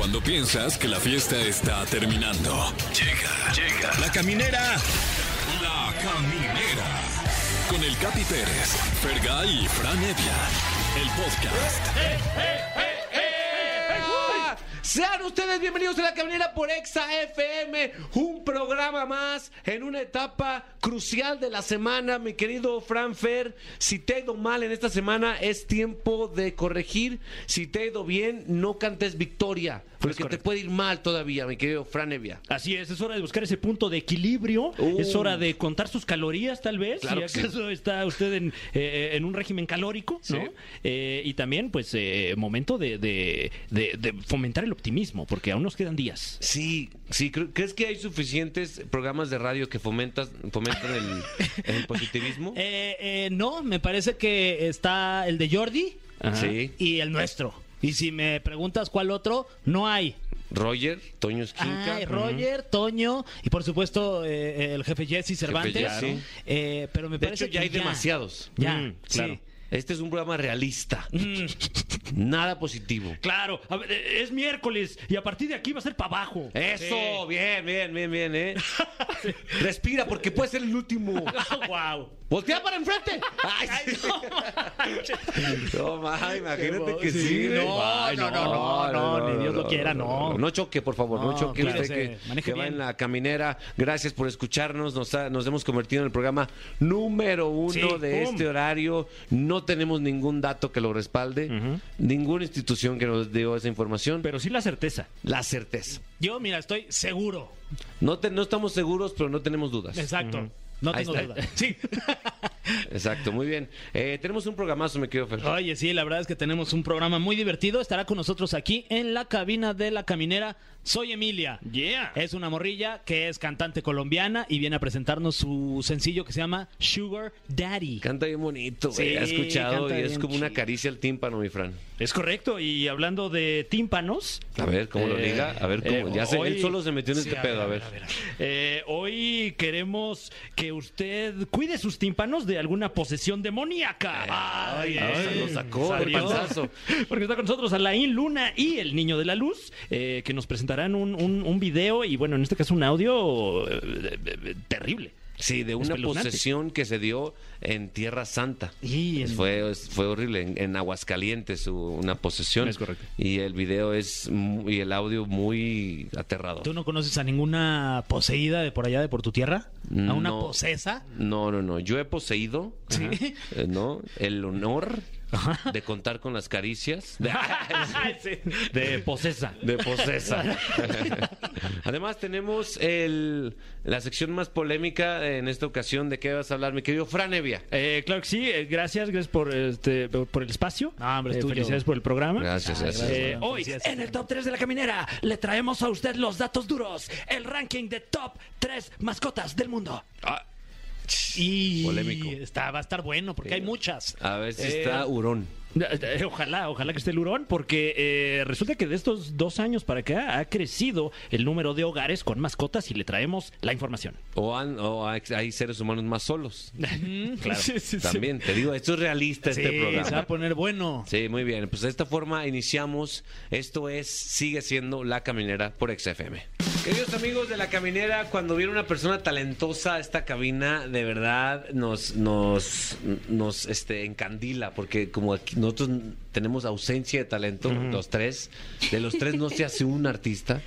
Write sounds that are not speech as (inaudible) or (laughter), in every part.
Cuando piensas que la fiesta está terminando. Llega, llega. La caminera. La caminera. Con el Capi Pérez, Fergay y Fran Evia. El podcast. Sean ustedes bienvenidos a la caminera por Exa FM, un programa más en una etapa crucial de la semana, mi querido Fran Fer. Si te he ido mal en esta semana, es tiempo de corregir. Si te he ido bien, no cantes victoria, porque te correcto. puede ir mal todavía, mi querido Fran Evia. Así es, es hora de buscar ese punto de equilibrio, Uh. es hora de contar sus calorías tal vez, Claro si que acaso está usted en, eh, en un régimen calórico, ¿no? Eh, y también pues eh, momento de, de- de- de fomentar el optimismo, porque aún nos quedan días. Sí, sí, cre- ¿crees que hay suficientes programas de radio que fomentas, fomentan el, (laughs) el positivismo? Eh, eh, no, me parece que está el de Jordi Ajá. Sí. y el nuestro. Y si me preguntas cuál otro, no hay. Roger, Toño Esquinca. Ay, Roger, Toño y por supuesto eh, el jefe Jesse Cervantes. Jesse. Eh, pero me De parece hecho, ya que hay demasiados. Ya, Mm, claro. Este es un programa realista. Mm. Nada positivo. Claro, a ver, eh, es miércoles y a partir de aquí va a ser para abajo. Eso, bien, bien, bien, bien, ¿eh? (laughs) Respira porque puede ser el último. (laughs) wow. Voltea para enfrente. Ay, sí. no, (laughs) ma, imagínate que sí. No, Ay, no, no, no, no, ni Dios lo quiera, no. No choque, por favor, no, choque usted que, que va en la caminera. Gracias por escucharnos. Nos, ha- nos hemos convertido en el programa número uno Sí, de ¡pum! este horario. No tenemos ningún dato que lo respalde, ninguna institución que nos dio esa información. Pero sí la certeza. la certeza. Yo, mira, estoy seguro. No, te- no estamos seguros, pero no tenemos dudas. Exacto. No tengo duda. Sí. (laughs) Exacto, muy bien. Eh, tenemos un programazo, me quedo Fer. Oye, sí, la verdad es que tenemos un programa muy divertido. Estará con nosotros aquí en la cabina de la caminera. Soy Emilia. Yeah. Es una morrilla que es cantante colombiana y viene a presentarnos su sencillo que se llama Sugar Daddy. Canta bien bonito, güey. Sí, He escuchado y es como una caricia al tímpano, mi Fran. Es correcto, y hablando de tímpanos, A ver, ¿cómo lo Eh, liga? A ver, ¿cómo? eh, ya sé, hoy- él solo se metió en Sí, este a pedo, ver, a ver. a ver, a ver. eh, hoy queremos que usted cuide sus tímpanos de alguna posesión demoníaca. Ay, ay, lo sacó, el panzazo. Porque está con nosotros Alain Luna y el Niño de la Luz, eh, que nos presentarán un, un- un video y, bueno, en este caso un audio eh, eh, terrible. Sí, de una posesión que se dio en Tierra Santa. Y en- Fue, fue horrible, en, en Aguascalientes hubo una posesión. Es correcto. Y el video es, y el audio muy aterrador. ¿Tú no conoces a ninguna poseída de por allá, de por tu tierra? ¿A una No. posesa? No, no, no. Yo he poseído, Sí. eh, ¿no? El honor de contar con las caricias. (laughs) De, de posesa. de posesa. (laughs) Además, tenemos el, la sección más polémica en esta ocasión. ¿De qué vas a hablar, mi querido Fran Evia? Eh, claro que sí, eh, gracias, gracias por, este, por el espacio. No, hombre, Eh, felicidades por el programa. Gracias, gracias. Eh, hoy, en el top 3 de la caminera, le traemos a usted los datos duros, el ranking de top 3 mascotas del mundo. Ah, Y Polémico. Está, va a estar bueno porque hay muchas. a ver si Eh, está hurón. (laughs) Eh, Ojalá, ojalá que esté el hurón, porque eh, resulta que de estos dos años para acá ha crecido el número de hogares con mascotas y le traemos la información. O, han- o hay, hay seres humanos más solos. (laughs) Claro. (laughs) Sí, sí, sí. También, te digo, esto es realista Sí, este se va programa. a poner bueno. Sí, muy bien. Pues de esta forma iniciamos. Esto es, sigue siendo La Caminera por XFM. Queridos amigos de La Caminera, cuando viene una persona talentosa, esta cabina de verdad nos, nos, nos este, encandila, porque como aquí nosotros tenemos ausencia de talento, los tres, de los tres no se hace un artista.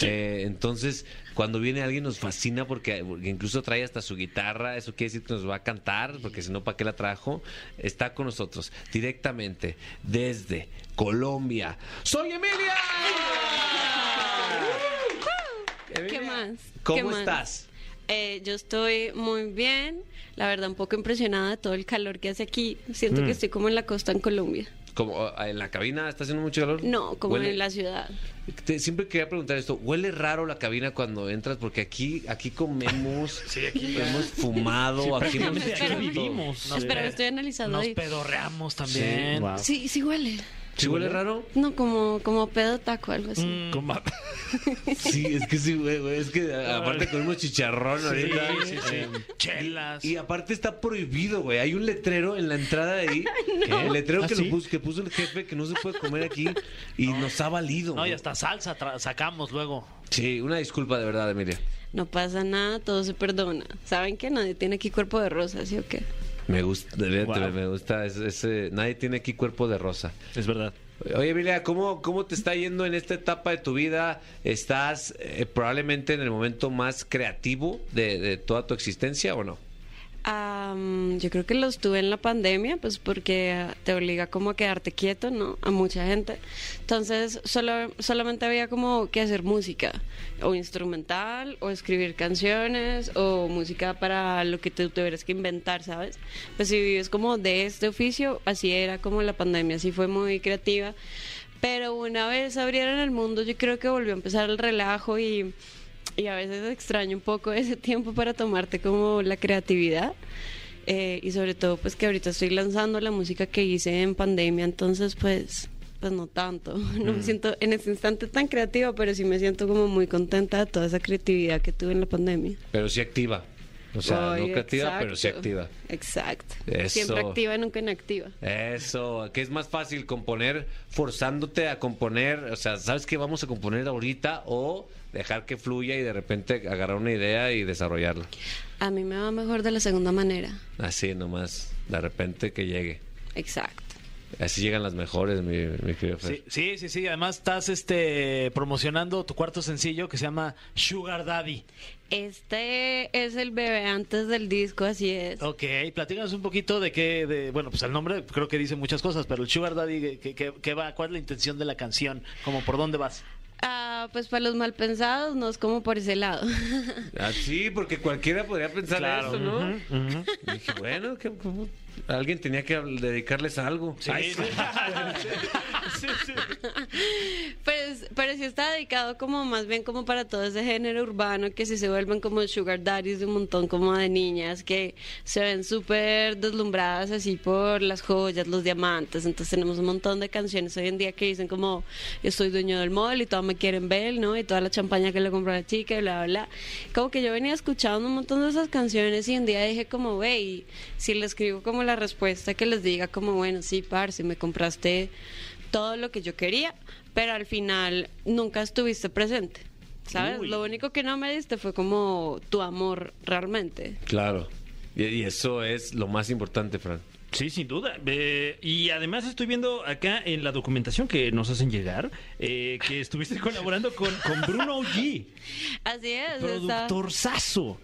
Eh, entonces, cuando viene alguien nos fascina porque, porque incluso trae hasta su guitarra, eso quiere decir que nos va a cantar, porque si no, ¿para qué la trajo? Está con nosotros directamente desde Colombia. ¡Soy Emilia! ¿Qué más? ¿Cómo ¿Qué más? estás? Eh, yo estoy muy bien, la verdad un poco impresionada de todo el calor que hace aquí. Siento Mm. que estoy como en la costa en Colombia. Como ah, en la cabina está haciendo mucho calor. No, como Huele- en la ciudad. Te- siempre quería preguntar esto. ¿Huele raro la cabina cuando entras? Porque aquí, aquí comemos, (laughs) hemos fumado, aquí hemos hecho aquí vivimos. Espera, estoy analizando Nos ahí. pedorreamos también. Wow. Sí, sí huele. ¿Sí huele raro? No, como, como pedo taco, algo así. Mm. Como- (laughs) Sí, es que sí, güey, güey, Es que a- aparte comemos chicharrón ahorita. sí, sí. Eh, Chelas. Y aparte está prohibido, güey. Hay un letrero en la entrada de ahí. (laughs) El letrero ¿Ah, que, sí? lo puso, que puso el jefe que no se puede comer aquí y nos ha valido. No, y hasta salsa sacamos luego. Sí, una disculpa de verdad, Emilia. No pasa nada, todo se perdona. ¿Saben que nadie tiene aquí cuerpo de rosa, sí o qué? Me gusta, Wow. me gusta ese, ese- Nadie tiene aquí cuerpo de rosa. Es verdad. Oye, Emilia, ¿cómo, ¿cómo te está yendo en esta etapa de tu vida? ¿Estás eh, probablemente en el momento más creativo de, de toda tu existencia o no? Am, yo creo que los tuve en la pandemia, pues porque te obliga como a quedarte quieto, ¿no? A mucha gente. Entonces, solo, solamente había como que hacer música, o instrumental, o escribir canciones, o música para lo que tú tuvieras que inventar, ¿sabes? Pues si vives como de este oficio, así era como la pandemia, así fue muy creativa. Pero una vez abrieron el mundo, yo creo que volvió a empezar el relajo y y a veces extraño un poco ese tiempo para tomarte como la creatividad Eh, y sobre todo pues que ahorita estoy lanzando la música que hice en pandemia entonces pues pues no tanto (laughs) no me siento en ese instante tan creativa pero sí me siento como muy contenta de toda esa creatividad que tuve en la pandemia Pero sí activa. O sea, Ay, no creativa, pero sí activa. exacto Eso. siempre activa nunca inactiva Eso, que es más fácil componer forzándote a componer, o sea, ¿sabes qué vamos a componer ahorita? O dejar que fluya y de repente agarrar una idea y desarrollarla. a mí me va mejor de la segunda manera Así nomás, de repente que llegue. exacto Así llegan las mejores, mi, mi querido Fer. Sí, sí, sí, sí. Además estás este promocionando tu cuarto sencillo que se llama Sugar Daddy. este es el bebé antes del disco así es Ok, platícanos un poquito de qué, de, bueno, pues el nombre creo que dice muchas cosas, pero el Sugar Daddy, ¿qué, qué- qué va? ¿Cuál es la intención de la canción? Como por dónde vas? Ah, pues para los mal pensados no es como por ese lado. (laughs) Ah, sí, porque cualquiera podría pensar Claro. eso, ¿no? Dije, bueno, que, como- alguien tenía que dedicarles algo. Ay, sí. (laughs) (laughs) Pues, pero sí está dedicado como más bien como para todo ese género urbano que si se vuelven como sugar daddies de un montón como de niñas que se ven súper deslumbradas así por las joyas, los diamantes. Entonces tenemos un montón de canciones hoy en día que dicen como yo soy dueño del mall y todas me quieren ver, ¿no? Y toda la champaña que le compró la chica y bla, bla, bla. Como que yo venía escuchando un montón de esas canciones y un día dije como, wey, si le escribo como la respuesta que les diga como, bueno, sí, parce, me compraste todo lo que yo quería, pero al final nunca estuviste presente. ¿Sabes? Uy. Lo único que no me diste fue como tu amor realmente. Claro. Y, y eso es lo más importante, Fran. Sí, sin duda. Eh, y además estoy viendo acá en la documentación que nos hacen llegar eh, que estuviste (laughs) colaborando con, con Bruno G, Así es. productor sazo.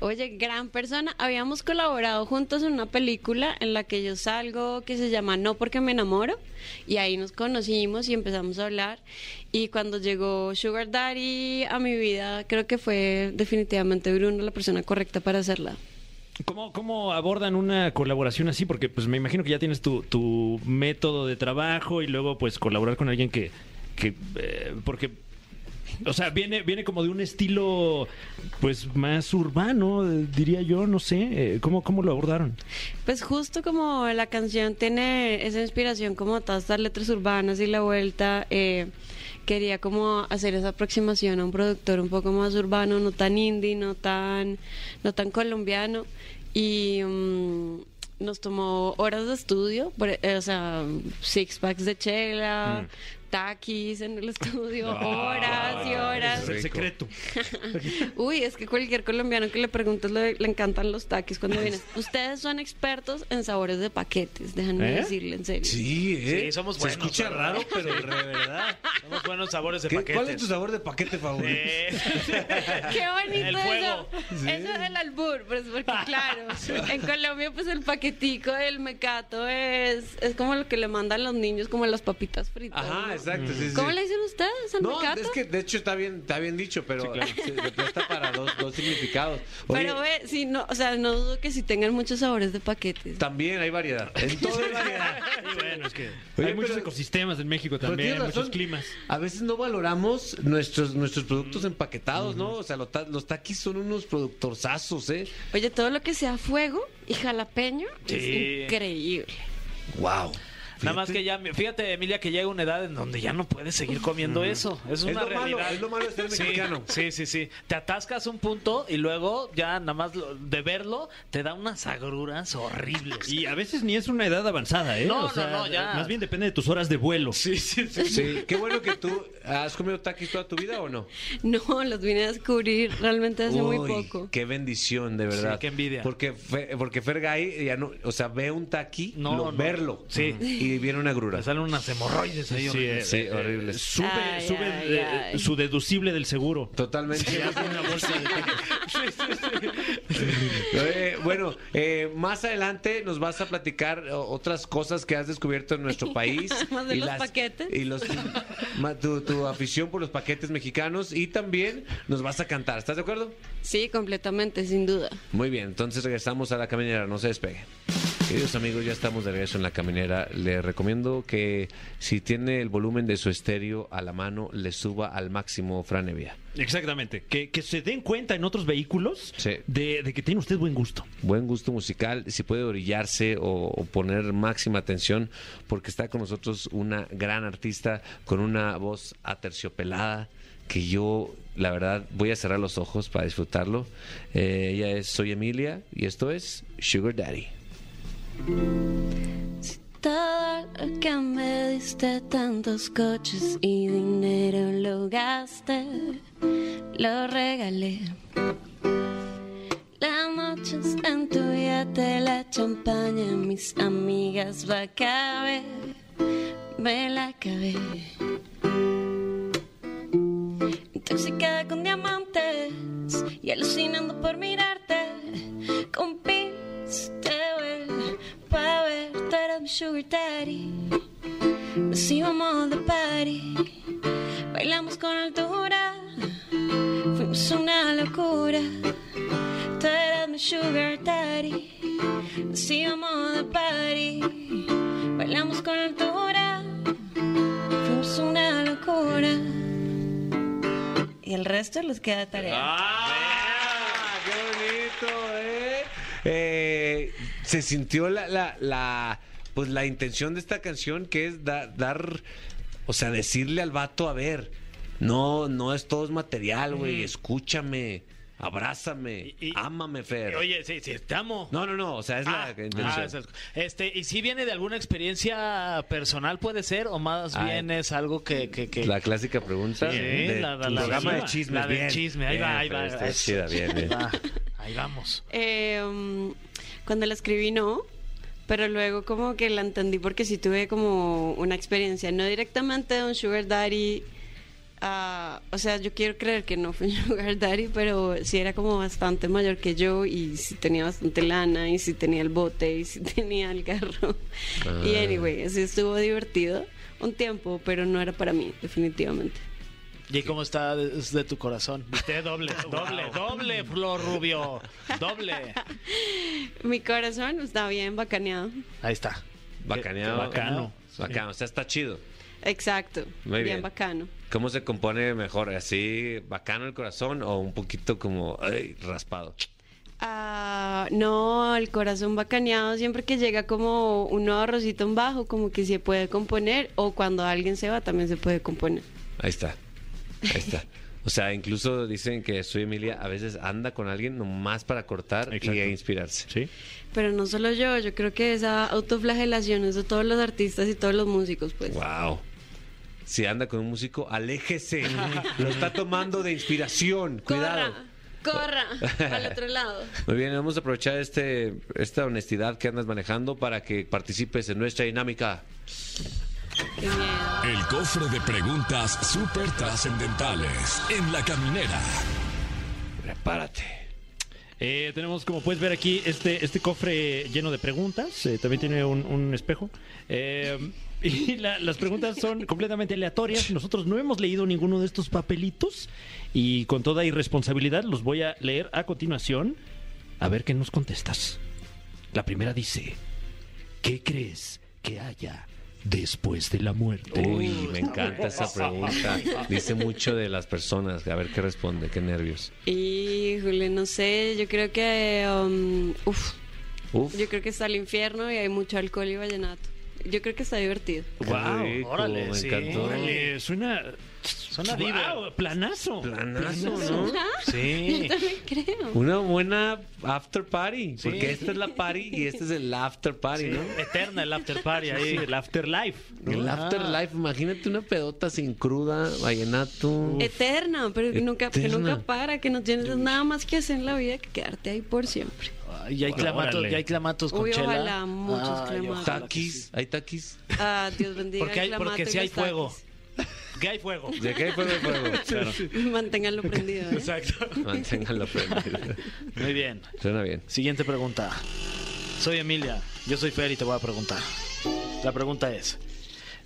Oye, gran persona. Habíamos colaborado juntos en una película en la que yo salgo que se llama No porque me enamoro. Y ahí nos conocimos y empezamos a hablar. Y cuando llegó Sugar Daddy a mi vida, creo que fue definitivamente Bruno la persona correcta para hacerla. ¿Cómo, ¿Cómo abordan una colaboración así? Porque pues me imagino que ya tienes tu, tu método de trabajo y luego pues colaborar con alguien que... que eh, porque... O sea, viene, viene como de un estilo pues más urbano, diría yo, no sé. eh, ¿Cómo, cómo lo abordaron? Pues justo como la canción tiene esa inspiración como todas estas letras urbanas y la vuelta, eh, quería como hacer esa aproximación a un productor un poco más urbano, no tan indie, no tan, no tan colombiano. Y mm, nos tomó horas de estudio, eh, o sea, six packs de chela, taquis en el estudio, horas y horas. Es el secreto. (laughs) Uy, es que cualquier colombiano que le preguntes le, le encantan los taquis cuando vienes. Ustedes son expertos en sabores de paquetes, déjenme ¿Eh? decirle en serio. Sí, ¿eh? Sí, somos Se buenos, escucha la raro, pero de (laughs) verdad. Somos buenos sabores de ¿Qué- paquetes. ¿Cuál es tu sabor de paquete favorito? Eh, (laughs) Qué bonito El eso. fuego. Eso del albur, pues porque claro, en Colombia pues el paquetico del mecato es, es como lo que le mandan los niños como las papitas fritas. Ajá, ¿no? Exacto. sí, sí. ¿Cómo le dicen ustedes No, es que de hecho está bien, está bien dicho, pero se presta para dos, dos significados. Oye, Pero ve, sí, no, o sea, no dudo que sí tengan muchos sabores de paquetes. también hay variedad. En todo hay variedad. (laughs) Y bueno, es que Oye, hay muchos pero- ecosistemas en México también, tienes muchos razón. climas. A veces no valoramos nuestros nuestros productos empaquetados, ¿no? O sea, los, ta- los taquis son unos productorzazos, ¿eh? Oye, todo lo que sea fuego y jalapeño Sí. es increíble. Wow. Nada más que ya, fíjate, Emilia, que llega una edad en donde ya no puedes seguir comiendo eso. Es una lo malo, realidad. es lo malo de ser Sí, mexicano. Sí, sí, sí. Te atascas un punto y luego ya nada más de verlo te da unas agruras horribles. Y a veces ni es una edad avanzada, ¿eh? No, O sea, no, no, ya. Más bien depende de tus horas de vuelo. Sí, sí, sí. Sí, qué bueno que tú has comido taquis toda tu vida o no. No, los vine a descubrir realmente hace muy Uy, poco. Qué bendición, de verdad. Sí, qué envidia. Porque, porque Fergay ya no, o sea, ve un taqui, No, lo- no. verlo. Sí. Y viene una grura. Salen unas hemorroides ahí. Sí, horribles. Sí, eh, horrible. Sube, Ay, sube ay, eh, ay. su deducible del seguro. Totalmente. Una bolsa de (laughs) Eh, bueno, eh, más adelante nos vas a platicar otras cosas que has descubierto en nuestro (laughs) país. Además de los paquetes. Y los, tu, tu afición por los paquetes mexicanos. Y también nos vas a cantar. ¿Estás de acuerdo? Sí, completamente, sin duda. Muy bien, entonces regresamos a la caminera, no se despegue. Queridos amigos, ya estamos de regreso en la caminera. Le recomiendo que si tiene el volumen de su estéreo a la mano, le suba al máximo Franevia. Exactamente. Que, que se den cuenta en otros vehículos Sí. de, de que tiene usted buen gusto. Buen gusto musical, si puede orillarse o, o poner máxima atención, porque está con nosotros una gran artista con una voz aterciopelada que yo, la verdad, voy a cerrar los ojos para disfrutarlo. Eh, ella es Soy Emilia y esto es Sugar Daddy. Todo lo que me diste, tantos coches y dinero lo gasté, lo regalé. Las noches en tu yate, la champaña, mis amigas va a caber, me la acabé. Intoxicada con diamantes y alucinando por mirarte, con pa' sugar daddy. Nos íbamos de party, bailamos con altura, fuimos una locura. Tú eras mi sugar daddy, nos íbamos de party, bailamos con altura, fuimos una locura. Y el resto les queda tarea. ¡Ah! ¡Qué bonito, eh! Eh, se sintió la, la, la, pues la intención de esta canción que es da- dar, o sea, decirle al vato, a ver, no, no es todo es material, güey, escúchame, abrázame, Y- y- ámame, Fer. Oye, sí, sí, te amo. no, no, no, o sea, es Ah, la intención. ah, es el- este, y si viene de alguna experiencia personal puede ser o más Ay. bien es algo que, que, que- La clásica pregunta Sí, de la- la- programa de chismes. la del bien. chisme, ahí va, ahí va, Está es- chida, bien, bien. Va, ahí vamos. Eh, um, cuando la escribí no, pero luego como que la entendí porque sí tuve como una experiencia, no directamente de un sugar daddy, ah, o sea, yo quiero creer que no fue un (laughs) sugar daddy, pero sí era como bastante mayor que yo y sí tenía bastante lana y sí tenía el bote y sí (laughs) tenía el carro. Y Ah. anyway, sí estuvo divertido un tiempo, pero no era para mí, definitivamente. ¿Y cómo está de, tu corazón? Viste, doble, (laughs) doble, doble, Flor Rubio, doble. Mi corazón está bien bacaneado. Ahí está. Bacaneado. Bacano. Bacano, o sea, está chido. Exacto, Muy bien. bien bacano. ¿Cómo se compone mejor? ¿Así bacano el corazón o un poquito como ay, raspado? Ah, no, el corazón bacaneado siempre que llega como un nuevo arrocito en bajo, como que se puede componer, o cuando alguien se va también se puede componer. Ahí está. Ahí está. O sea, incluso dicen que soy Emilia a veces anda con alguien nomás para cortar Exacto. y inspirarse. ¿Sí? Pero no solo yo, yo creo que esa autoflagelación es de todos los artistas y todos los músicos, pues. Wow. Si anda con un músico, aléjese. Lo está tomando de inspiración. Cuidado. Corra, corra, al otro lado. Muy bien, vamos a aprovechar este, esta honestidad que andas manejando para que participes en nuestra dinámica. Qué miedo. El cofre de preguntas súper trascendentales en la caminera. Prepárate. Eh, tenemos, como puedes ver aquí, este, este cofre lleno de preguntas. eh, también tiene un, un espejo. Eh, (laughs) y la- las preguntas son completamente aleatorias. Nosotros no hemos leído ninguno de estos papelitos. Y con toda irresponsabilidad los voy a leer a continuación. A ver qué nos contestas. La primera dice: ¿Qué crees que haya después de la muerte? Uy, me encanta esa pregunta. Dice mucho de las personas. A ver qué responde, qué nervios. Híjole, no sé, yo creo que, um, uf, Uf. yo creo que está el infierno y hay mucho alcohol y vallenato. yo creo que está divertido. Wow, rico, órale, me sí. encantó. Órale, suena. Suena Wow, planazo. Planazo, ¿no? Sí. Yo también creo. Una buena after party, Sí. porque esta es la party y este es el after party, Sí, ¿no? Eterna el after party ahí. Sí, el afterlife. ¿no? El Ah. afterlife, imagínate una pedota sin cruda, vallenato. Eterna, pero que nunca, que nunca para, que no tienes nada más que hacer en la vida que quedarte ahí por siempre. Ay, ya hay clamatos, Órale. ya hay clamatos con Uy, chela. ojalá, muchos Ay, clamatos. Taquis, sí. hay taquis. Ah, Dios bendiga. Porque, hay, el porque clamato si hay fuego. taquis. Que hay fuego. De que hay fuego, hay fuego. (laughs) Manténganlo prendido. ¿eh? Exacto. Manténganlo prendido. Muy bien. Suena bien. Siguiente pregunta. Soy Emilia, yo soy Fer y te voy a preguntar. La pregunta es,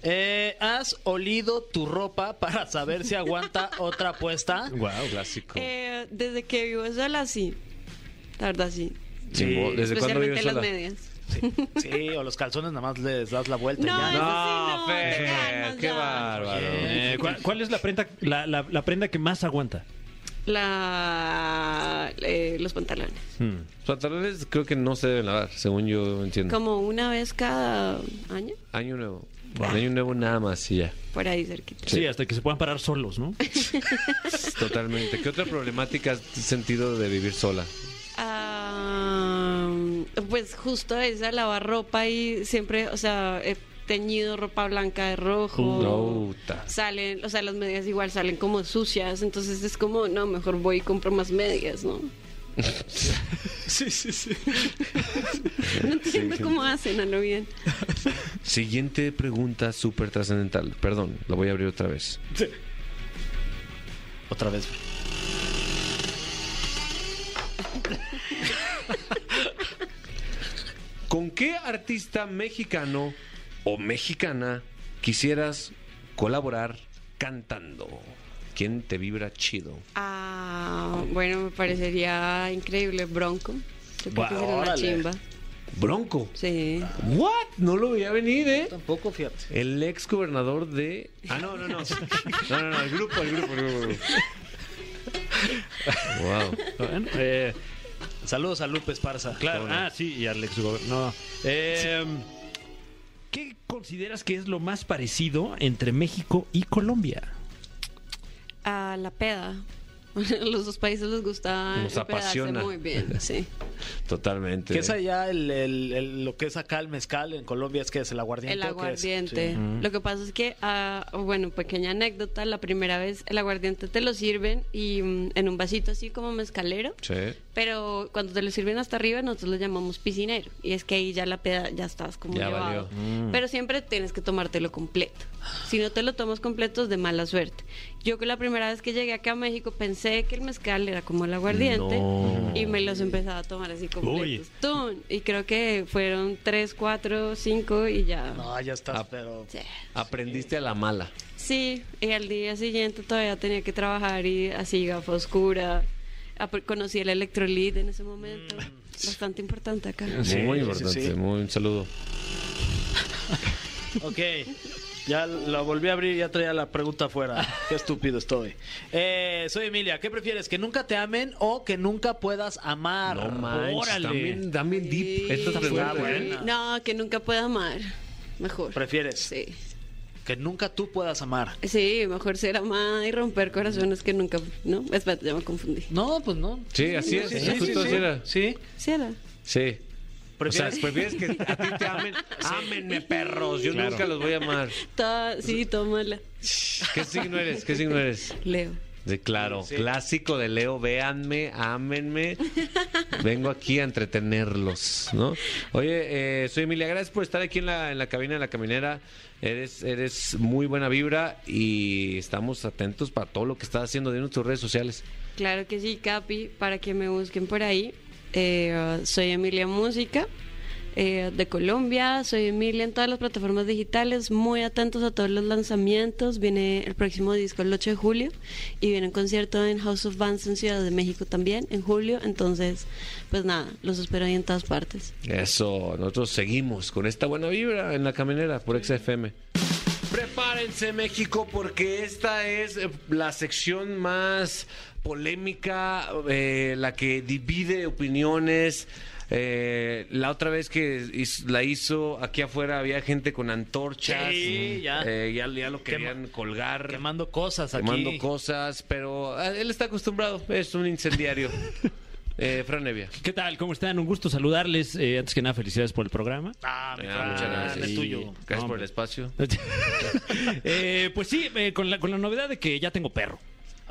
eh, ¿has olido tu ropa para saber si aguanta otra puesta? (laughs) Wow, clásico. Eh, desde que vivo sola, sí. La verdad, sí. Sí, ¿Desde cuándo Especialmente vives las sola? medias. Sí, sí, o los calzones nada más les das la vuelta y No, ya. eso No, sí, no, Fer, te calmas qué ya. bárbaro. Eh, ¿cuál, cuál es la prenda, la, la- la prenda que más aguanta? La, eh, los pantalones. Hmm. Los pantalones creo que no se deben lavar, según yo entiendo. Como una vez cada año, Año nuevo. Año nuevo nada más y ya. por ahí cerquita. Sí. hasta que se puedan parar solos, ¿no? Totalmente. ¿Qué otra problemática has sentido de vivir sola? Ah, pues justo esa, lavar ropa y siempre, o sea, he teñido ropa blanca de rojo. Salen, o sea, las medias igual salen como sucias, entonces es como, no, mejor voy y compro más medias, ¿no? (laughs) Sí, sí, sí. (laughs) No entiendo cómo hacen a lo bien. Siguiente pregunta súper trascendental. Perdón, lo voy a abrir otra vez. Otra vez. (laughs) ¿Con qué artista mexicano o mexicana quisieras colaborar cantando? ¿Quién te vibra chido? Ah, bueno, me parecería increíble Bronco. Yo creo que Guau, sería una órale. chimba. Bronco. Sí. ¿What? No lo veía venir, ¿eh? Tampoco, fíjate. El ex gobernador de. Ah, no, no, no. No, no, no, el grupo, el grupo, el grupo. (laughs) Wow. Bueno, eh, Saludos a Lupe Esparza. claro. Ah, sí, y Alex No. Eh, ¿Qué consideras que es lo más parecido entre México y Colombia? A la peda. (laughs) Los dos países les gusta Nos apasiona. muy bien, (laughs) sí. Totalmente. ¿Qué es allá el, el- el- lo que es acá el mezcal en Colombia? ¿Es que es el aguardiente? El aguardiente. Sí. Lo que pasa es que, ah, bueno, pequeña anécdota, la primera vez el aguardiente te lo sirven y mm, en un vasito así como mezcalero, Sí. pero cuando te lo sirven hasta arriba nosotros lo llamamos piscinero y es que ahí ya la peda ya estás como Ya llevado. valió. Pero siempre tienes que tomártelo completo. Si no te lo tomas completo es de mala suerte. Yo que la primera vez que llegué acá a México pensé que el mezcal era como el aguardiente No. y me los empezaba a tomar así completos. ¡Tum! Y creo que fueron tres, cuatro, cinco y ya. No, ya estás, pero... Sí. Aprendiste a la mala. Sí, y al día siguiente todavía tenía que trabajar y así gafa oscura. Conocí el electrolit en ese momento. Bastante importante acá. muy sí, importante. sí. Muy un saludo. Ok. Ya la volví a abrir y ya traía la pregunta afuera. (laughs) Qué estúpido estoy. Eh, soy Emilia. ¿Qué prefieres? ¿Que nunca te amen o que nunca puedas amar? No manches. órale. También, también deep. Sí. Esta Está pregunta, buena. ¿eh? No, que nunca pueda amar. Mejor. ¿Prefieres? Sí. Que nunca tú puedas amar. Sí, mejor ser amada y romper corazones que nunca. ¿No? Espérate, ya me confundí. No, pues no. Sí, así es. Sí, sí, sí, sí. era. Sí. Sí, era. Sí. O sea, ¿Prefieres? prefieres que a ti te amen. (laughs) Ámenme, perros. Yo Claro. nunca los voy a amar. Toda- sí, tómala. ¿Qué signo eres? ¿Qué signo eres? Leo. De claro, Sí. clásico de Leo, véanme, ámenme. Vengo aquí a entretenerlos, ¿no? Oye, eh, soy Emilia, gracias por estar aquí en la, en la cabina de la caminera. Eres, eres muy buena vibra y estamos atentos para todo lo que estás haciendo de tus redes sociales. Claro que sí, Capi, para que me busquen por ahí. Eh, soy Emilia Música, eh, de Colombia. Soy Emilia en todas las plataformas digitales. Muy atentos a todos los lanzamientos. Viene el próximo disco el 8 de julio y viene un concierto en House of Bands en Ciudad de México también en julio. Entonces, pues nada, los espero ahí en todas partes. Eso, nosotros seguimos con esta buena vibra en la caminera por XFM. Prepárense México porque esta es eh, la sección más polémica, eh, la que divide opiniones. Eh, la otra vez que la hizo, aquí afuera había gente con antorchas. Sí, ya. Eh, ya, ya lo Quema- querían colgar. Quemando cosas aquí. quemando cosas, pero ah, él está acostumbrado, es un incendiario. (laughs) eh, Fran Evia. ¿Qué tal? ¿Cómo están? Un gusto saludarles. Eh, antes que nada, felicidades por el programa. Ah, mi Ah, muchas gracias. es tuyo. Gracias por el espacio. (laughs) Eh, pues sí, eh, con, la, con la novedad de que ya tengo perro.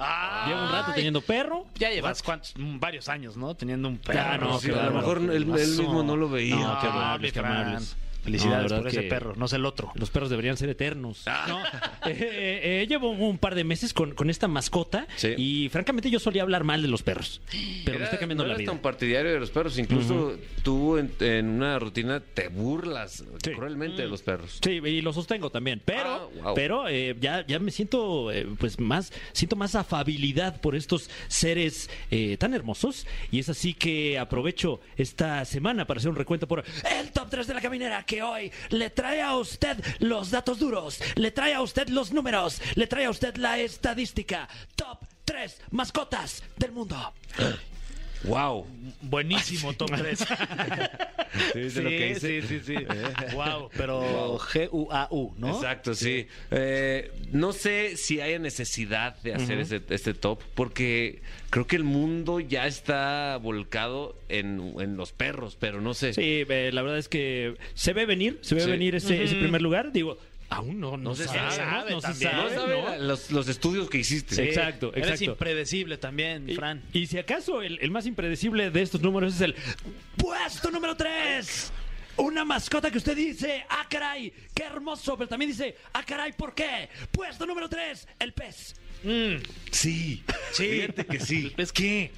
Ah, Llevo un rato teniendo perro. Ya llevas cuántos, Mm, varios años, ¿no? Teniendo un perro. No, Sí, qué a lo mejor él, él mismo no lo veía. No, qué amables, mi qué Fran. amables. Felicidades No, por ese perro, no es el otro. Los perros deberían ser eternos. No, eh, eh, eh, llevo un par de meses con, con esta mascota Sí. y francamente yo solía hablar mal de los perros. Pero me está cambiando no la vida. tan partidario de los perros. Incluso tú en, en una rutina te burlas Sí. cruelmente de los perros. Sí, y lo sostengo también, pero, Ah, wow. pero eh, ya, ya me siento eh, pues más, siento más afabilidad por estos seres eh, tan hermosos y es así que aprovecho esta semana para hacer un recuento por el top 3 de la caminera que hoy le trae a usted los datos duros, le trae a usted los números, le trae a usted la estadística. Top 3 mascotas del mundo. (gasps) (clears throat) ¡Wow! Buenísimo top 3. (laughs) Sí, lo que sí, sí, sí. (laughs) Wow, pero G-U-A-U, ¿no? Exacto, sí. Eh, no sé si haya necesidad de hacer este top, porque creo que el mundo ya está volcado en, en los perros, pero no sé. Sí, eh, la verdad es que se ve venir, se ve Sí. venir ese, ese primer lugar. Digo, aún no, no, No se sabe, sabe, ¿no? Se sabe, no los, los estudios que hiciste. Sí. Exacto, Eres exacto. impredecible también, Y- Fran. Y, si acaso el, el más impredecible de estos números es el puesto número 3. Una mascota que usted dice, ah, caray, qué hermoso, pero también dice, ah, caray, ¿por qué? Puesto número 3, el pez. Sí, Sí. Fíjate que sí. (laughs) ¿El pez qué?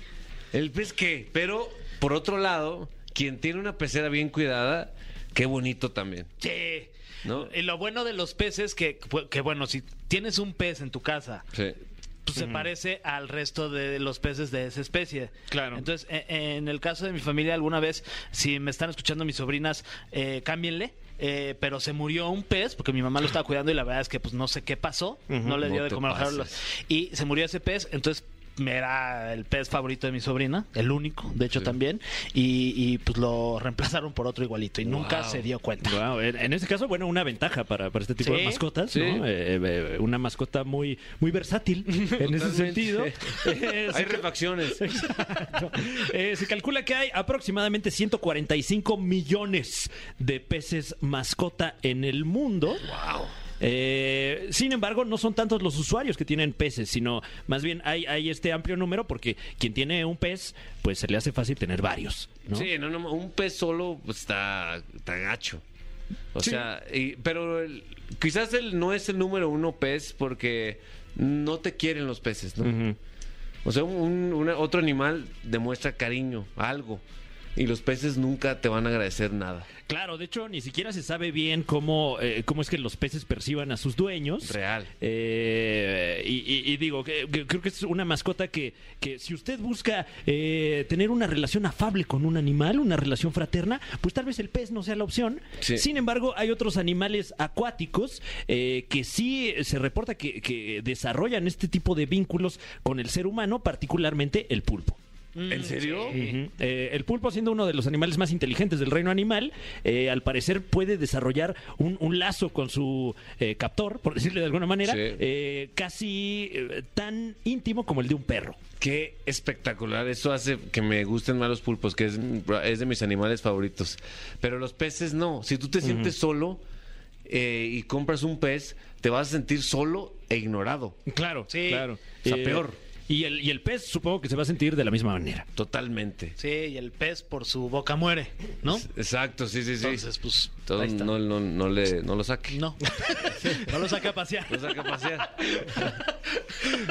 El pez qué, pero por otro lado, quien tiene una pecera bien cuidada, qué bonito también. Sí. ¿No? Y lo bueno de los peces que, que bueno, si tienes un pez en tu casa, Sí. pues se parece al resto de los peces de esa especie. Claro. Entonces, e- en el caso de mi familia, alguna vez, si me están escuchando mis sobrinas, eh, cámbienle. eh, pero se murió un pez porque mi mamá lo estaba cuidando y la verdad es que pues no sé qué pasó, no le dio No de comer y se murió ese pez, entonces era el pez favorito de mi sobrina, el único, de hecho también, y, y, pues lo reemplazaron por otro igualito y nunca Wow. se dio cuenta. Wow, en, en este caso, bueno, una ventaja para, para este tipo Sí, de mascotas, sí. ¿no? Eh, eh, una mascota muy, muy versátil en ese sentido. (laughs) Eh, Hay refacciones. (laughs) Exacto. Eh, se calcula que hay aproximadamente 145 millones de peces mascota en el mundo. Eh, sin embargo, no son tantos los usuarios que tienen peces, sino más bien hay, hay este amplio número porque quien tiene un pez, pues se le hace fácil tener varios. ¿no? Sí, no, no, un pez solo pues, está, está gacho. O Sí. sea, y- pero el- quizás él no es el número uno pez porque no te quieren los peces, ¿no? O sea, un, una- otro animal demuestra cariño, algo. Y los peces nunca te van a agradecer nada. Claro, de hecho, ni siquiera se sabe bien cómo, eh, cómo es que los peces perciban a sus dueños. Real. Eh, y, y- y digo, que, que creo que es una mascota que, que si usted busca eh, tener una relación afable con un animal, una relación fraterna, pues tal vez el pez no sea la opción. Sí. Sin embargo, hay otros animales acuáticos eh, que sí se reporta que, que desarrollan este tipo de vínculos con el ser humano, particularmente el pulpo. ¿En serio? Eh, el pulpo, siendo uno de los animales más inteligentes del reino animal, eh, al parecer puede desarrollar un, un lazo con su eh, captor, por decirle de alguna manera, Sí. eh, casi eh, tan íntimo como el de un perro. Qué espectacular. Eso hace que me gusten más los pulpos, que es, es de mis animales favoritos. Pero los peces no. Si tú te sientes solo eh, y compras un pez, te vas a sentir solo e ignorado. Claro, Sí. claro. O sea, peor. Y el, y el pez supongo que se va a sentir de la misma manera. Totalmente. Sí, y el pez por su boca muere, ¿no? Exacto, sí, sí, sí. Entonces, pues, Todo ahí está. no, no, no, le, no lo saque. No. (laughs) no lo saca a pasear. Lo saque a pasear. (laughs)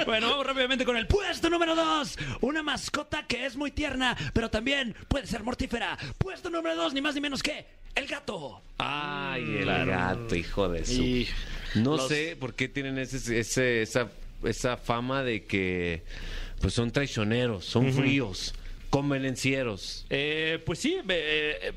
Bueno, vamos rápidamente con el puesto número 2. Una mascota que es muy tierna, pero también puede ser mortífera. Puesto número 2, ni más ni menos que el gato. Ay, el Claro. gato, hijo de su. Y No los- sé por qué tienen ese, ese- esa, esa fama de que pues son traicioneros, son fríos, convenencieros. Eh, pues sí, eh, eh,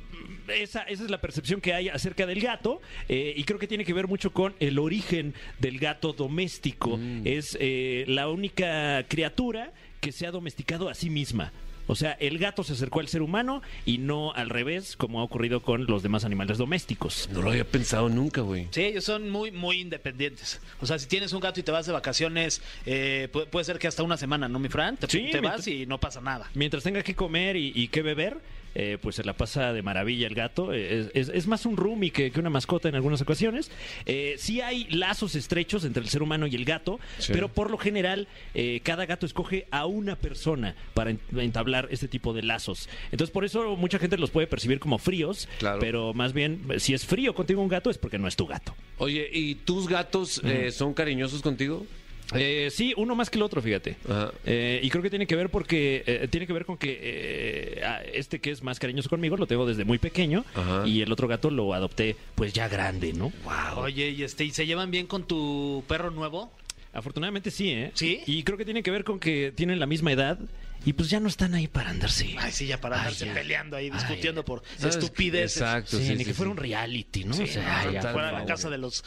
esa, esa es la percepción que hay acerca del gato eh, y creo que tiene que ver mucho con el origen del gato doméstico. Es eh, la única criatura que se ha domesticado a sí misma. O sea, el gato se acercó al ser humano y no al revés, como ha ocurrido con los demás animales domésticos. No lo había pensado nunca, güey. Sí, ellos son muy, muy independientes. O sea, si tienes un gato y te vas de vacaciones, eh, pu- puede ser que hasta una semana, ¿no, mi Fran? Te, Sí, te mientras- vas y no pasa nada. Mientras tenga que comer y, y que beber, eh, pues se la pasa de maravilla el gato. Eh, Es, es- es más un roomie que, que una mascota en algunas ocasiones. Eh, sí hay lazos estrechos entre el ser humano y el gato, Sí. pero por lo general eh, cada gato escoge a una persona para en- entablar este tipo de lazos. Entonces por eso mucha gente los puede percibir como fríos, Claro. pero más bien si es frío contigo un gato es porque no es tu gato. Oye, ¿y tus gatos eh, son cariñosos contigo? Eh, sí, uno más que el otro, fíjate. Ajá. Eh, y creo que tiene que ver porque eh, tiene que ver con que eh, este que es más cariñoso conmigo lo tengo desde muy pequeño Ajá. y el otro gato lo adopté pues ya grande, ¿no? Oye, ¿y, este, ¿y se llevan bien con tu perro nuevo? Afortunadamente sí, ¿eh? ¿Sí? Y creo que tiene que ver con que tienen la misma edad y pues ya no están ahí para andarse. Ay, sí, ya para Ay, andarse ya. peleando ahí, Ay, discutiendo por ¿Sabes? estupideces. Exacto, Sí, sí, ni sí, que fuera un reality, ¿no? O sea, no, ya, total, fuera por la casa de los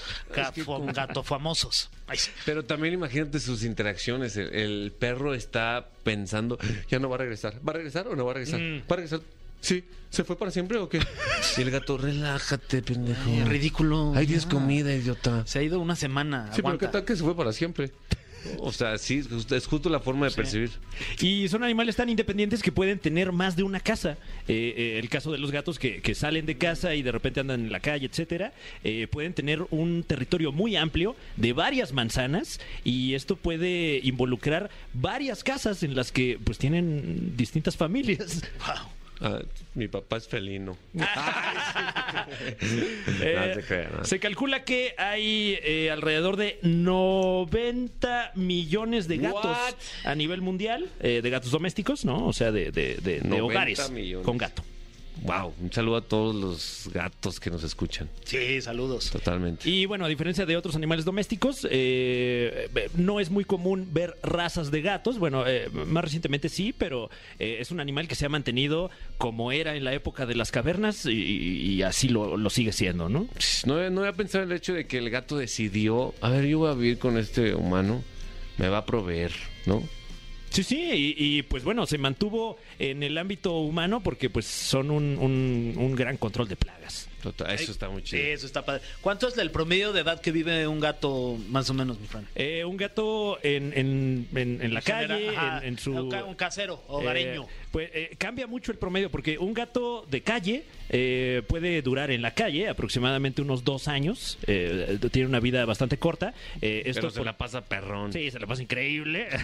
gato famosos. Ay. Pero también imagínate sus interacciones. El, el perro está pensando, ya no va a regresar. ¿Va a regresar o no va a regresar? Mm. ¿Va a regresar? Sí. ¿Se fue para siempre o qué? (laughs) Y el gato, relájate, pendejo. Ay, ridículo. Tienes Ya. comida, idiota. Se ha ido una semana. Sí, pero aguanta. ¿qué tal que se fue para siempre? O sea, sí, es justo- la forma de percibir. Y son animales tan independientes que pueden tener más de una casa. Eh, eh, el caso de los gatos que, que salen de casa y de repente andan en la calle, etcétera, eh, pueden tener un territorio muy amplio de varias manzanas y esto puede involucrar varias casas en las que pues tienen distintas familias. Wow. Ah, mi papá es felino. (laughs) (laughs) Eh, No no. Se calcula que hay eh, alrededor de 90 millones de gatos What? a nivel mundial, eh, de gatos domésticos, ¿no? O sea, de, de- de- de 90 hogares millones. con gato. Wow, un saludo a todos los gatos que nos escuchan. Sí, saludos. Totalmente. Y bueno, a diferencia de otros animales domésticos, eh, eh, no es muy común ver razas de gatos. Bueno, eh, más recientemente sí, pero eh, es un animal que se ha mantenido como era en la época de las cavernas y, y así lo, lo sigue siendo, ¿no? No, no había pensado el hecho de que el gato decidió, a ver, yo voy a vivir con este humano, me va a proveer, ¿no? Sí, sí, y, y, pues bueno, se mantuvo en el ámbito humano porque pues son un, un- un gran control de plagas. Total, eso está muy Sí, chido. eso está padre. ¿Cuánto es el promedio de edad que vive un gato, más o menos, mi Fran? Eh, un gato en, en- en- en la calle, ajá, en, en su... Un casero, hogareño. Eh, pues eh, cambia mucho el promedio porque un gato de calle eh, puede durar en la calle aproximadamente unos dos años. eh, tiene una vida bastante corta. eh, esto Pero se por- la pasa perrón. Sí, se la pasa increíble. (laughs)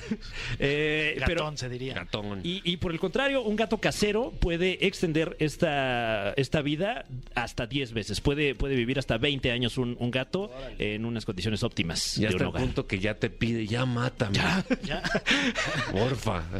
Eh, Gatón, pero- se diría. Gatón. y, y por el contrario, un gato casero puede extender esta, esta vida hasta 10 veces. Puede, puede vivir hasta 20 años un, un gato en unas condiciones óptimas ya al hogar. punto que ya te pide, ya mátame. Ya. Porfa. (laughs)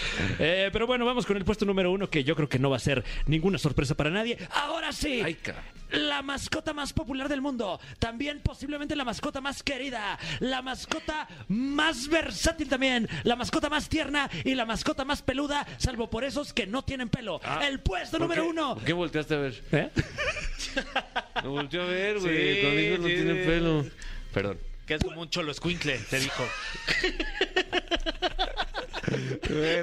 (laughs) Eh, pero bueno, vamos con el puesto número uno, que yo creo que no va a ser ninguna sorpresa para nadie. Ahora sí, Ay, ca- la mascota más popular del mundo, también posiblemente la mascota más querida, la mascota más versátil también, la mascota más tierna y la mascota más peluda, salvo por esos que no tienen pelo. el puesto ¿Por número qué- uno. ¿Por qué volteaste a ver? ¿Eh? (laughs) Me volteó a ver, güey. Sí, Conmigo no sí. tiene pelo. Perdón. Que es como un cholo escuincle, te dijo. (laughs)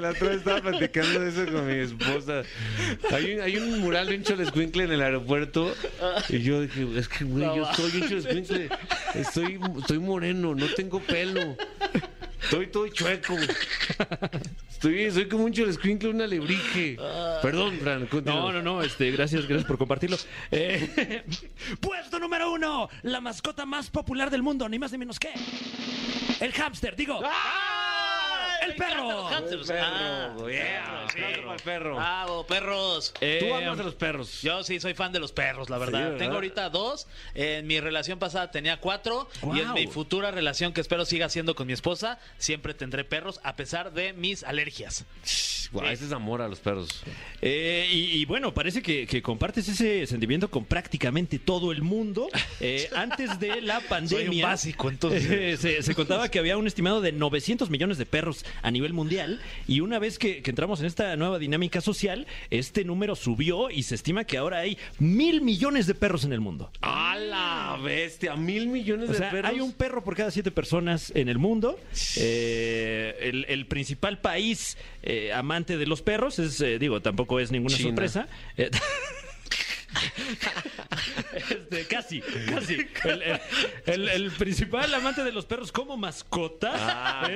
La otra vez estaba platicando de eso con mi esposa. Hay un, hay un mural de un cholescuincle en el aeropuerto. Y yo dije, es que, güey, yo soy un cholescuincle. Estoy, estoy moreno, no tengo pelo. Estoy todo chueco. Estoy, soy como un cholescuincle, un alebrije. Perdón, Fran. continúa. No, no, no, este, gracias, gracias por compartirlo. Eh, (laughs) puesto número uno, la mascota más popular del mundo, ni más ni menos que el hámster, digo. ¡El perro! El perro, yeah, aplauso para el perro. Bravo, perros. Eh, Tú amas a los perros. Yo sí soy fan de los perros, la verdad. ¿verdad? Tengo ahorita dos. En mi relación pasada tenía cuatro. Y en mi futura relación, que espero siga siendo con mi esposa, siempre tendré perros a pesar de mis alergias. Guau, ese es amor a los perros. Eh, y, y bueno, parece que, que compartes ese sentimiento con prácticamente todo el mundo. Eh, (laughs) antes de la pandemia. Soy un básico, entonces. (laughs) eh, se, se contaba que había un estimado de 900 millones de perros a nivel mundial. Y una vez que, que entramos en esta nueva dinámica social, este número subió y se estima que ahora hay mil millones de perros en el mundo. ¡A la bestia! Mil millones O de perros. hay un perro por cada siete personas en el mundo. El, el principal país eh, amante de los perros es, eh, digo, tampoco es ninguna China. sorpresa. Eh, (laughs) este, casi, casi. El, el- el- el principal amante de los perros como mascota Ah,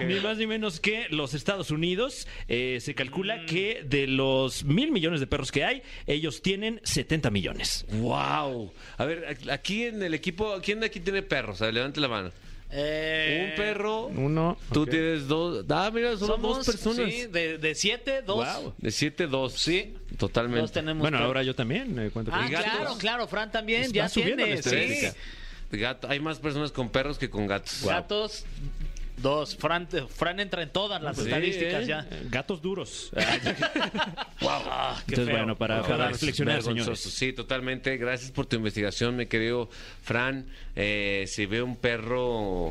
es ni más ni menos que los Estados Unidos. Eh, se calcula que de los mil millones de perros que hay, ellos tienen 70 millones. ¡Wow! A ver, aquí en el equipo, ¿quién de aquí tiene perros? A ver, levante la mano. Eh, un perro. Uno. Tú ok. tienes dos. Ah, mira, son somos, dos personas. Sí, de, de siete, dos. Wow. De siete, dos. Sí, totalmente. Dos tenemos. Bueno, ahora yo también eh, cuento Ah, claro, claro, Fran también, Pues ya subiendo la tienes. estadística. Sí. Gato- hay más personas con perros que con gatos. Gatos, dos. Fran, Fran entra en todas las Sí, estadísticas ¿eh? ya. Eh, Gatos duros. (laughs) Ah, qué Entonces, feo. bueno, para, reflexionar, señores. Sí, totalmente. Gracias por tu investigación, mi querido Fran. Eh, si ve un perro,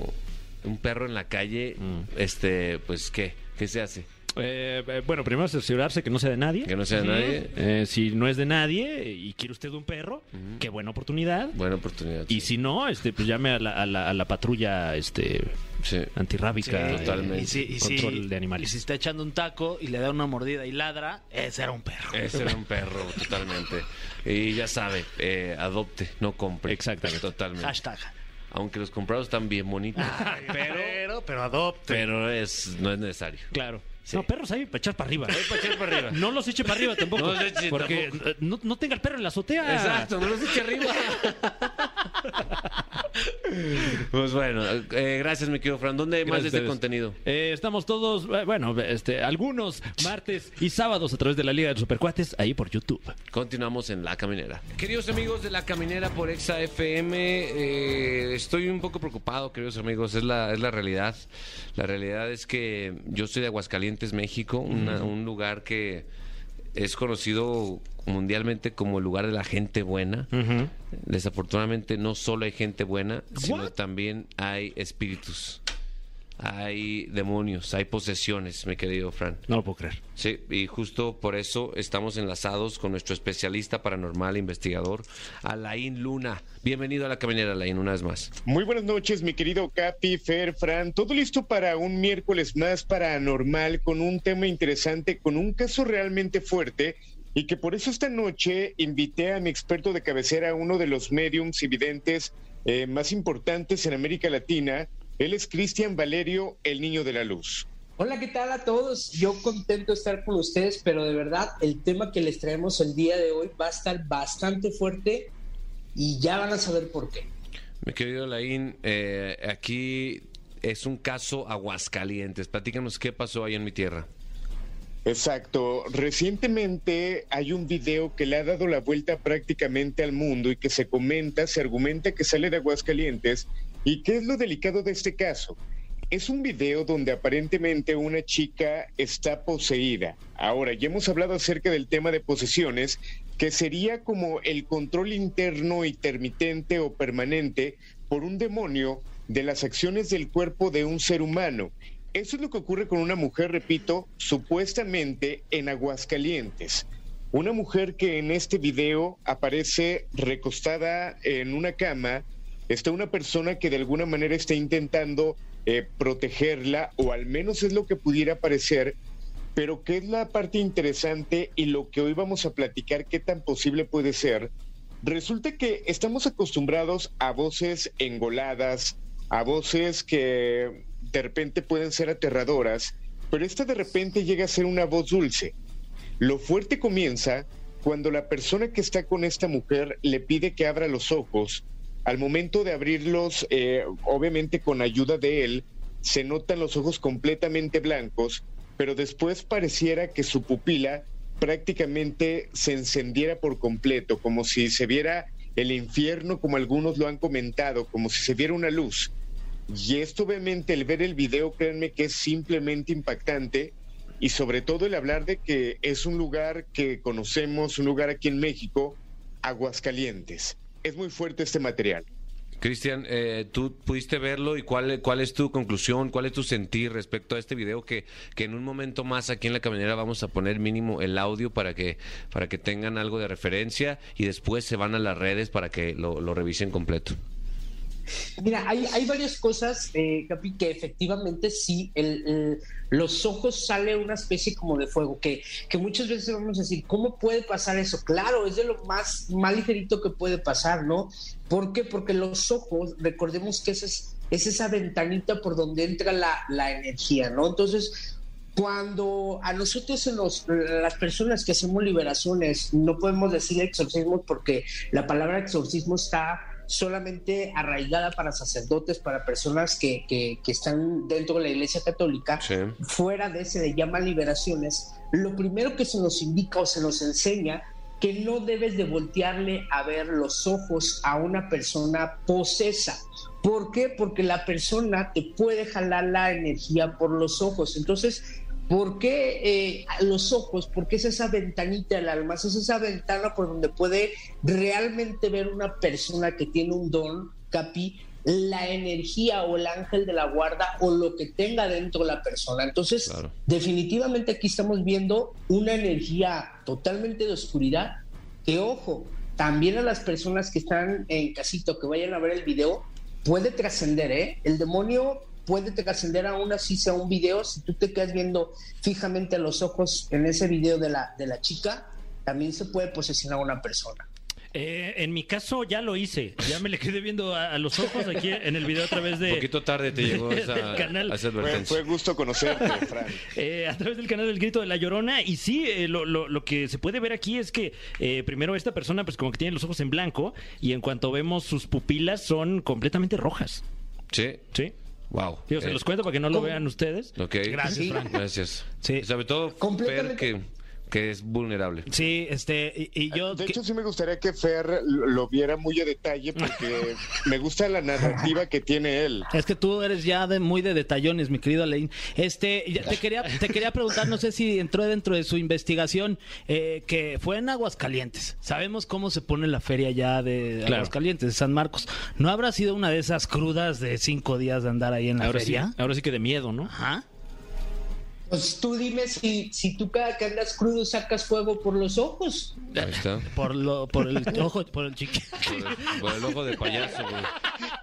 un perro en la calle, Mm. este, pues, ¿qué? ¿Qué se hace? Eh, eh, bueno, primero cerciorarse que no sea de nadie. Que no sea de nadie. Eh, si no es de nadie y quiere usted un perro, qué buena oportunidad. Buena oportunidad. Y si no, este, pues llame a la, a la, a la patrulla este, Sí. antirrábica. Sí, eh, totalmente. Y si, y si- control de y animales. si está echando un taco y le da una mordida y ladra, ese era un perro. Ese era un perro, totalmente. Y ya sabe, eh, adopte, no compre. Exactamente. Totalmente. Hashtag. Aunque los comprados están bien bonitos. Pero, pero, pero adopte. pero es, no es necesario. Claro. No, perros ahí para echar para arriba. para echar para arriba. No los eche para arriba tampoco. No los eche porque tampoco. no, no tenga el perro en la azotea. Exacto, no los eche arriba. (laughs) (laughs) pues bueno, eh, gracias, mi querido Fran. ¿Dónde hay más de Gracias este contenido? Eh, estamos todos, eh, bueno, este, algunos martes y sábados a través de la Liga de los Supercuates, ahí por YouTube. Continuamos en La Caminera. Queridos amigos de La Caminera por Exa FM, eh, estoy un poco preocupado, queridos amigos, es la, es la realidad. La realidad es que yo soy de Aguascalientes, México, una- un lugar que es conocido mundialmente como el lugar de la gente buena. Desafortunadamente no solo hay gente buena, sino What? también hay espíritus. Hay demonios, hay posesiones, mi querido Fran. No lo puedo creer. Sí, y justo por eso estamos enlazados con nuestro especialista paranormal investigador, Alain Luna. Bienvenido a la caminera, Alain, una vez más. Muy buenas noches, mi querido Capi, Fer, Fran. Todo listo para un miércoles más paranormal con un tema interesante, con un caso realmente fuerte. Y que por eso esta noche invité a mi experto de cabecera, uno de los mediums y videntes eh, más importantes en América Latina. Él es Cristian Valerio, el niño de la luz. Hola, ¿qué tal a todos? Yo contento de estar con ustedes, pero de verdad el tema que les traemos el día de hoy va a estar bastante fuerte y ya van a saber por qué. Mi querido Alain, eh, aquí es un caso Aguascalientes. Platícanos qué pasó ahí en mi tierra. Exacto. Recientemente hay un video que le ha dado la vuelta prácticamente al mundo y que se comenta, se argumenta que sale de Aguascalientes. ¿Y qué es lo delicado de este caso? Es un video donde aparentemente una chica está poseída. Ahora, ya hemos hablado acerca del tema de posesiones, que sería como el control interno intermitente o permanente por un demonio de las acciones del cuerpo de un ser humano. Eso es lo que ocurre con una mujer, repito, supuestamente en Aguascalientes. Una mujer que en este video aparece recostada en una cama. Está una persona que de alguna manera está intentando eh, protegerla, o al menos es lo que pudiera parecer, pero que es la parte interesante y lo que hoy vamos a platicar, qué tan posible puede ser. Resulta que estamos acostumbrados a voces engoladas, a voces que de repente pueden ser aterradoras, pero esta de repente llega a ser una voz dulce. Lo fuerte comienza cuando la persona que está con esta mujer le pide que abra los ojos. Al momento de abrirlos, eh, obviamente con ayuda de él, se notan los ojos completamente blancos, pero después pareciera que su pupila prácticamente se encendiera por completo, como si se viera el infierno, como algunos lo han comentado, como si se viera una luz. Y esto obviamente el ver el video, créanme que es simplemente impactante y sobre todo el hablar de que es un lugar que conocemos, un lugar aquí en México, Aguascalientes. Es muy fuerte este material. Cristian, eh, tú pudiste verlo y cuál, cuál es tu conclusión, cuál es tu sentir respecto a este video que, que en un momento más aquí en la caminera vamos a poner mínimo el audio para que, para que tengan algo de referencia y después se van a las redes para que lo, lo revisen completo. Mira, hay, hay varias cosas, eh, Capi, que efectivamente sí, los ojos sale una especie como de fuego, que, que muchas veces vamos a decir, ¿cómo puede pasar eso? Claro, es de lo más, más ligerito que puede pasar, ¿no? ¿Por qué? Porque los ojos, recordemos que es, es esa ventanita por donde entra la, la energía, ¿no? Entonces, cuando a nosotros se nos, las personas que hacemos liberaciones, no podemos decir exorcismo porque la palabra exorcismo está solamente arraigada para sacerdotes, para personas que, que- que están dentro de la Iglesia Católica, Sí. fuera de ese de llama liberaciones, lo primero que se nos indica o se nos enseña que no debes de voltearle a ver los ojos a una persona posesa. ¿Por qué? Porque la persona te puede jalar la energía por los ojos. Entonces, ¿por qué eh, los ojos? Porque es esa ventanita del alma, es esa ventana por donde puede realmente ver una persona que tiene un don, Capi, la energía o el ángel de la guarda o lo que tenga dentro la persona. Entonces, Claro. definitivamente aquí estamos viendo una energía totalmente de oscuridad que, ojo, también a las personas que están en casito, que vayan a ver el video, puede trascender, ¿eh? El demonio puede trascender aún así sea un video, si tú te quedas viendo fijamente a los ojos en ese video de la, de la chica, también se puede posesionar a una persona. Eh, en mi caso ya lo hice. Ya me le quedé viendo a, a los ojos aquí en el video a través de... Un (laughs) poquito tarde te llegó (laughs) esa, del canal. esa Fue, fue gusto conocerte, (laughs) Fran. Eh, a través del canal del Grito de la Llorona. Y sí, eh, lo, lo- lo que se puede ver aquí es que eh, primero esta persona pues como que tiene los ojos en blanco y en cuanto vemos sus pupilas son completamente rojas. Sí. Sí. Wow. Digo, se Eh, los cuento para que no lo vean ustedes. Ok. Gracias, Sí. Frank. Gracias. Sí. Sobre todo Fer, que, que es vulnerable. Sí, este, y, y yo... De que- hecho, sí me gustaría que Fer lo viera muy a detalle porque (laughs) me gusta la narrativa que tiene él. Es que tú eres ya de, muy de detallones, mi querido Alain. Este, ya te quería, te quería preguntar, no sé si entró dentro de su investigación, eh, que fue en Aguascalientes. Sabemos cómo se pone la feria ya de Claro. Aguascalientes, de San Marcos. ¿No habrá sido una de esas crudas de cinco días de andar ahí en la Ahora sí, feria? ahora sí que de miedo, ¿no? Ajá. Pues tú dime si, si tú cada que andas crudo sacas fuego por los ojos. Ahí está. Por, lo, por el ojo, por el chiqui. Por el, por el ojo de payaso, güey.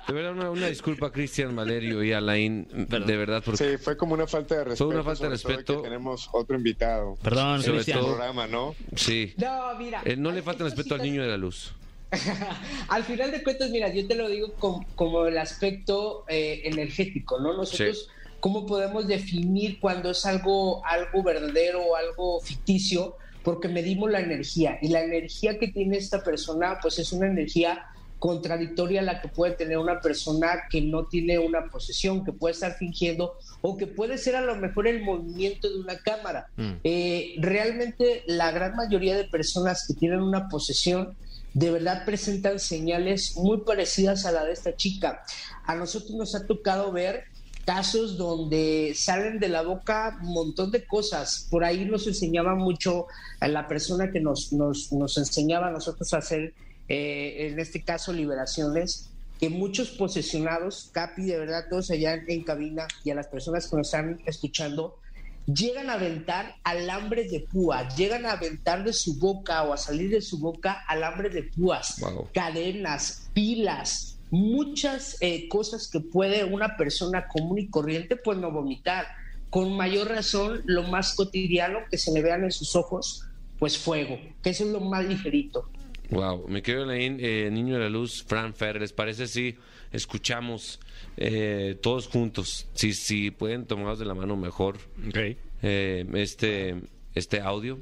De verdad, una, una disculpa, Cristian, Valerio y Alain. De verdad, porque Sí, fue como una falta de respeto. una falta de respeto. que tenemos otro invitado. Perdón, Sobre En este Cristian. todo- programa, ¿no? sí. No, mira. Eh, no le falta respeto al niño de la luz. (laughs) Al final de cuentas, mira, yo te lo digo com- como, el aspecto eh, energético, ¿no? Nosotros, ¿cómo podemos definir cuando es algo, algo verdadero o algo ficticio? Porque medimos la energía y la energía que tiene esta persona, pues es una energía contradictoria a la que puede tener una persona que no tiene una posesión, que puede estar fingiendo o que puede ser a lo mejor el movimiento de una cámara. Eh, realmente la gran mayoría de personas que tienen una posesión de verdad presentan señales muy parecidas a la de esta chica. A nosotros nos ha tocado ver casos donde salen de la boca un montón de cosas. Por ahí nos enseñaba mucho a la persona que nos, nos, nos enseñaba a nosotros a hacer, eh, en este caso, liberaciones, que muchos posesionados, Capi, de verdad, todos allá en, cabina y a las personas que nos están escuchando, llegan a aventar alambres de púas, llegan a aventar de su boca o a salir de su boca alambres de púas, Wow. cadenas, pilas, muchas eh, cosas que puede una persona común y corriente pues no vomitar. Con mayor razón, lo más cotidiano que se le vean en sus ojos, pues fuego, que eso es lo más ligerito. Wow, me quedo Alain, eh, niño de la luz, Fran Fer, ¿les parece si escuchamos eh, todos juntos? Si, si pueden tomados de la mano mejor Ok. eh, este, este audio.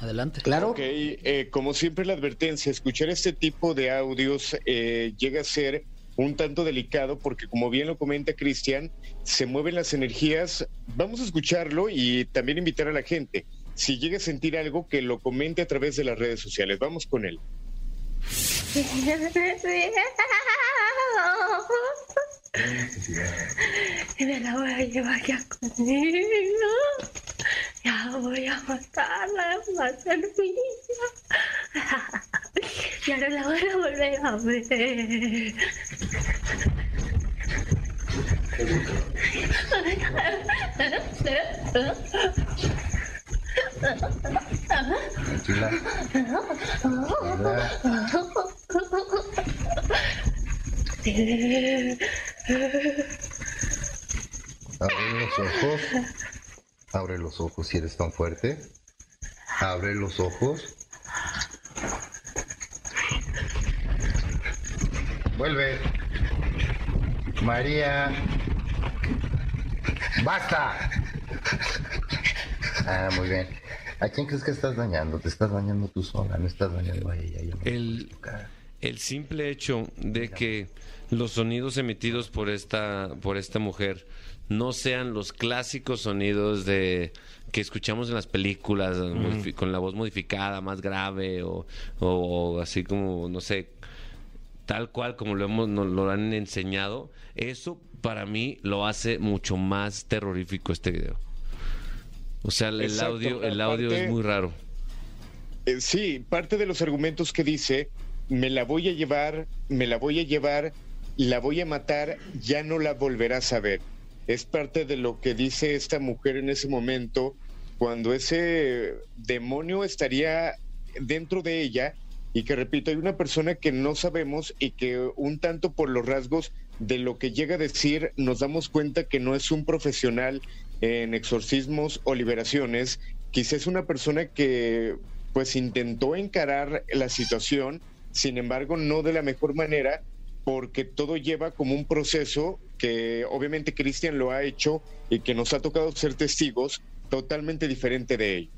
Adelante. Claro. Ok, eh, como siempre la advertencia, escuchar este tipo de audios eh, llega a ser un tanto delicado porque como bien lo comenta Cristian, se mueven las energías. Vamos a escucharlo y también invitar a la gente. Si llega a sentir algo, que lo comente a través de las redes sociales. Vamos con él. Y (laughs) me la voy a llevar ya conmigo. Ya voy a matarla, va a ser mía. Ya no la voy a volver a ver. Tranquila. Tranquila. Abre los ojos. Abre los ojos si eres tan fuerte. Abre los ojos. Vuelve. María. ¡Basta! Ah, muy bien. ¿A quién crees que estás dañando? Te estás dañando tú sola, no estás dañando a ella. no El, el simple hecho de que los sonidos emitidos por esta, por esta mujer no sean los clásicos sonidos de que escuchamos en las películas con la voz modificada, más grave o, o así como, no sé, tal cual como lo hemos nos lo han enseñado, eso para mí lo hace mucho más terrorífico este video. O sea, el Exacto, audio, el audio es muy raro. Eh, sí, parte de los argumentos que dice, me la voy a llevar, me la voy a llevar, la voy a matar, ya no la volverás a ver. Es parte de lo que dice esta mujer en ese momento, cuando ese demonio estaría dentro de ella y que, repito, hay una persona que no sabemos y que un tanto por los rasgos de lo que llega a decir nos damos cuenta que no es un profesional en exorcismos o liberaciones, quizás es una persona que pues intentó encarar la situación, sin embargo no de la mejor manera, porque todo lleva como un proceso que obviamente Cristian lo ha hecho y que nos ha tocado ser testigos totalmente diferente de ello.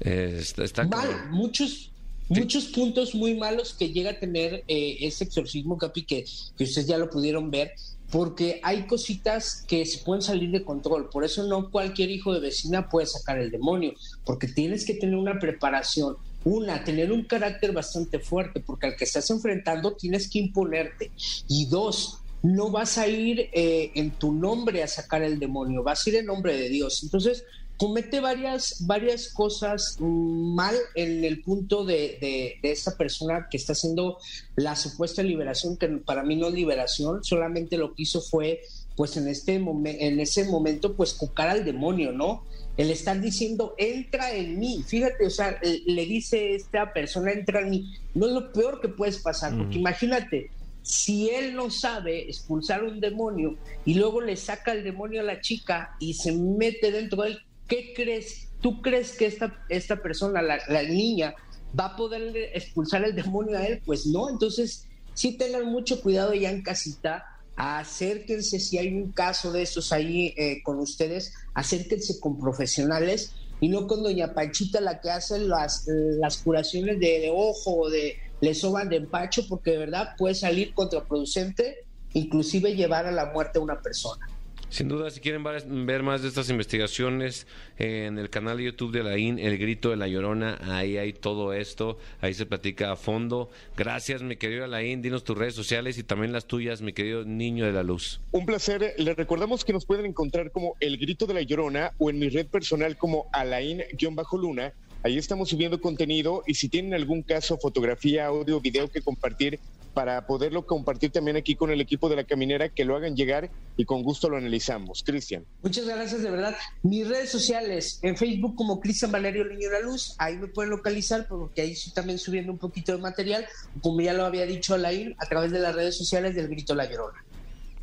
Eh, está, está mal, muchos muchos puntos muy malos que llega a tener eh, ese exorcismo, Capi, que, que ustedes ya lo pudieron ver, porque hay cositas que se pueden salir de control. Por eso no cualquier hijo de vecina puede sacar el demonio, porque tienes que tener una preparación. Una, tener un carácter bastante fuerte, porque al que estás enfrentando tienes que imponerte. Y dos, no vas a ir eh, en tu nombre a sacar el demonio, vas a ir en nombre de Dios. Entonces, comete varias, varias cosas mal en el punto de, de, de esta persona que está haciendo la supuesta liberación, que para mí no es liberación, solamente lo que hizo fue, pues en, este en ese momento, pues cucar al demonio, ¿no? El estar diciendo, entra en mí, fíjate, o sea, eh, le dice esta persona, entra en mí, no es lo peor que puedes pasar, porque imagínate, si él no sabe expulsar un demonio y luego le saca el demonio a la chica y se mete dentro de él, ¿qué crees? ¿Tú crees que esta, esta persona, la, la niña, va a poder expulsar el demonio a él? Pues no, entonces sí tengan mucho cuidado ya en casita, acérquense si hay un caso de estos ahí eh, con ustedes, acérquense con profesionales y no con doña Panchita la que hace las, las curaciones de, de ojo o de le soban de empacho porque de verdad puede salir contraproducente, inclusive llevar a la muerte a una persona. Sin duda, si quieren ver más de estas investigaciones, eh, en el canal de YouTube de la IN, El Grito de la Llorona, ahí hay todo esto, ahí se platica a fondo. Gracias, mi querido Alain, dinos tus redes sociales y también las tuyas, mi querido Niño de la Luz. Un placer. Les recordamos que nos pueden encontrar como El Grito de la Llorona o en mi red personal como Alain-Luna. Ahí estamos subiendo contenido y si tienen algún caso, fotografía, audio, video que compartir para poderlo compartir también aquí con el equipo de la caminera, que lo hagan llegar y con gusto lo analizamos. Cristian. Muchas gracias, de verdad. Mis redes sociales, en Facebook como Cristian Valerio Niño de la Luz, ahí me pueden localizar porque ahí estoy también subiendo un poquito de material, como ya lo había dicho Alain, a través de las redes sociales del Grito La Llorona.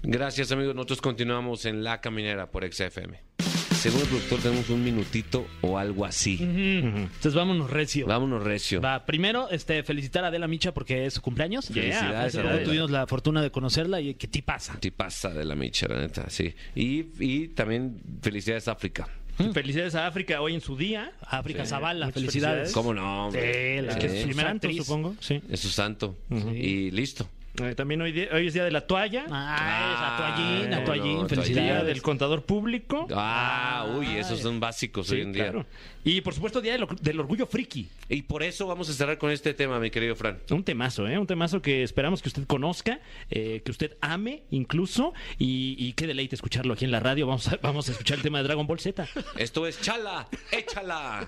Gracias, amigos. Nosotros continuamos en La Caminera por XFM. Según el productor, tenemos un minutito o algo así. Entonces vámonos recio. Vámonos, Recio. Va, primero, este, felicitar a Adela Micha porque es su cumpleaños. Felicidades, Adela. Tuvimos la fortuna de conocerla y qué pasa. Ti pasa de la micha, la neta, sí. Y, y también felicidades África. Felicidades a África hoy en su día. África Sí, Zavala, felicidades. ¿Cómo no? hombre? Sí, la- que es su primera santo, actriz. supongo. Sí. es su santo. Y listo. Eh, también hoy, día- hoy es día de la toalla. Ah, esa toallín, Ah, a toallín, día felicidades. del contador público. Ah, uy, esos son básicos hoy en día. claro. Y por supuesto, día del, del orgullo friki. Y por eso vamos a cerrar con este tema, mi querido Fran. Un temazo, ¿eh? Un temazo que esperamos que usted conozca, eh, que usted ame incluso, y, y qué deleite escucharlo aquí en la radio. Vamos a, vamos a escuchar el tema de Dragon Ball Z. Esto es Chala, échala